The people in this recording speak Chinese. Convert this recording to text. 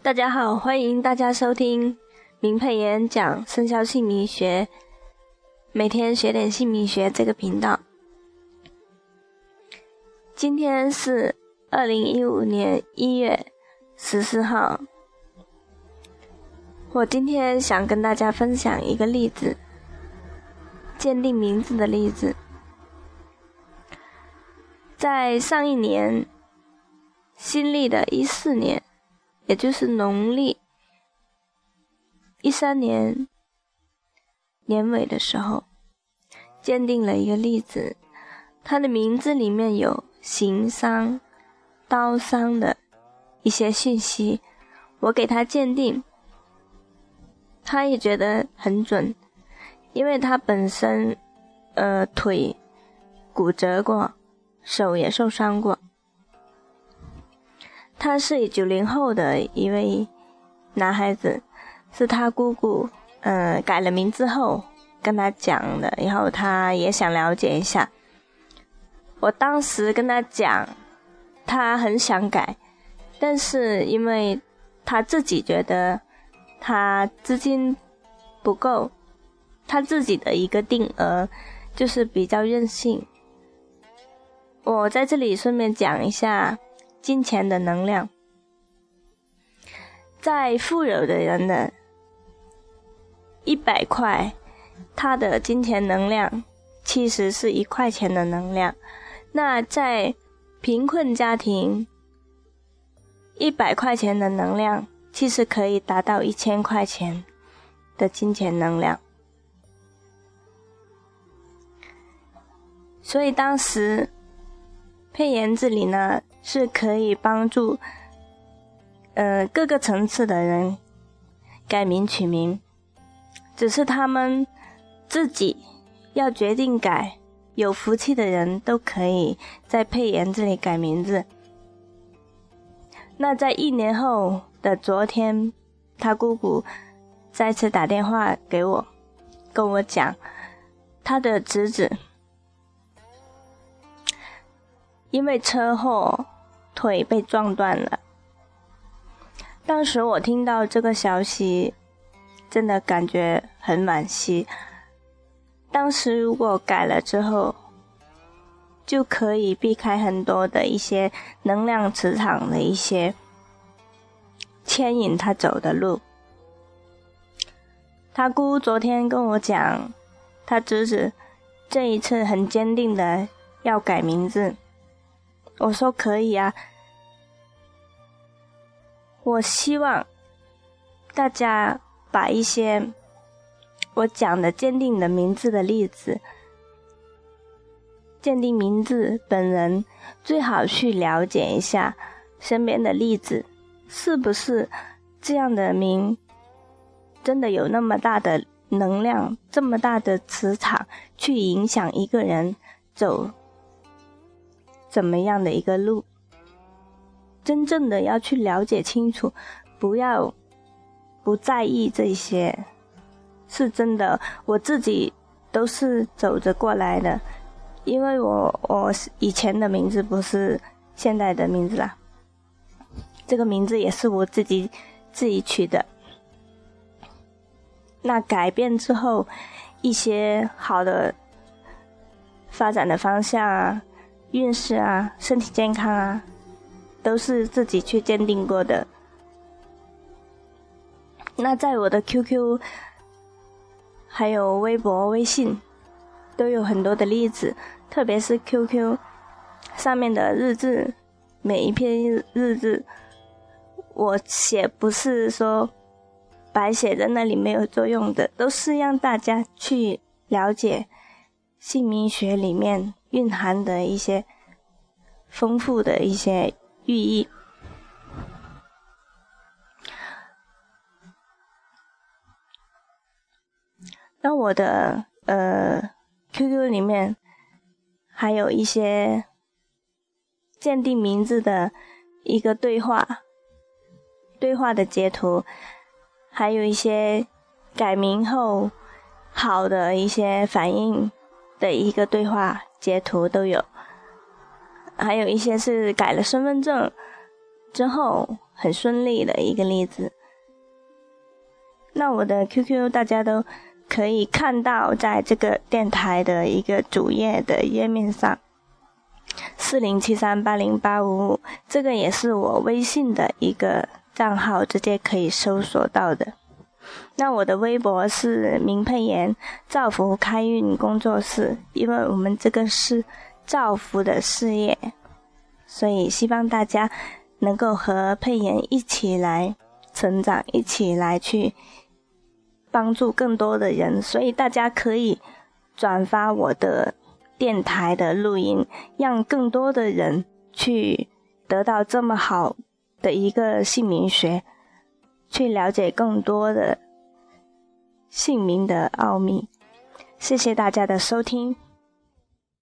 大家好，欢迎大家收听明佩言讲生肖姓名学，每天学点姓名学这个频道。今天是二零一五年一月十四号，我今天想跟大家分享一个例子，鉴定名字的例子，在上一年新历的一四年。也就是农历一三年年尾的时候，鉴定了一个例子，他的名字里面有行商、刀商的一些信息，我给他鉴定，他也觉得很准，因为他本身呃腿骨折过，手也受伤过。他是九零后的一位男孩子，是他姑姑，嗯，改了名字后跟他讲的，然后他也想了解一下。我当时跟他讲，他很想改，但是因为他自己觉得他资金不够，他自己的一个定额就是比较任性。我在这里顺便讲一下。金钱的能量，在富有的人的一百块，他的金钱能量其实是一块钱的能量。那在贫困家庭，一百块钱的能量其实可以达到一千块钱的金钱能量。所以当时配言这里呢。是可以帮助，呃，各个层次的人改名取名，只是他们自己要决定改。有福气的人都可以在佩言这里改名字。那在一年后的昨天，他姑姑再次打电话给我，跟我讲他的侄子因为车祸。腿被撞断了。当时我听到这个消息，真的感觉很惋惜。当时如果改了之后，就可以避开很多的一些能量磁场的一些牵引他走的路。他姑昨天跟我讲，他侄子这一次很坚定的要改名字。我说可以啊，我希望大家把一些我讲的鉴定的名字的例子，鉴定名字本人最好去了解一下身边的例子，是不是这样的名真的有那么大的能量，这么大的磁场去影响一个人走。怎么样的一个路？真正的要去了解清楚，不要不在意这些，是真的。我自己都是走着过来的，因为我我以前的名字不是现在的名字啦，这个名字也是我自己自己取的。那改变之后，一些好的发展的方向啊。运势啊，身体健康啊，都是自己去鉴定过的。那在我的 QQ、还有微博、微信，都有很多的例子，特别是 QQ 上面的日志，每一篇日志，我写不是说白写在那里没有作用的，都是让大家去了解姓名学里面。蕴含的一些丰富的一些寓意。那我的呃 QQ 里面还有一些鉴定名字的一个对话，对话的截图，还有一些改名后好的一些反应的一个对话。截图都有，还有一些是改了身份证之后很顺利的一个例子。那我的 QQ 大家都可以看到，在这个电台的一个主页的页面上，四零七三八零八五五，这个也是我微信的一个账号，直接可以搜索到的。那我的微博是明佩妍造福开运工作室，因为我们这个是造福的事业，所以希望大家能够和佩妍一起来成长，一起来去。帮助更多的人，所以大家可以转发我的电台的录音，让更多的人去得到这么好的一个姓名学，去了解更多的姓名的奥秘。谢谢大家的收听。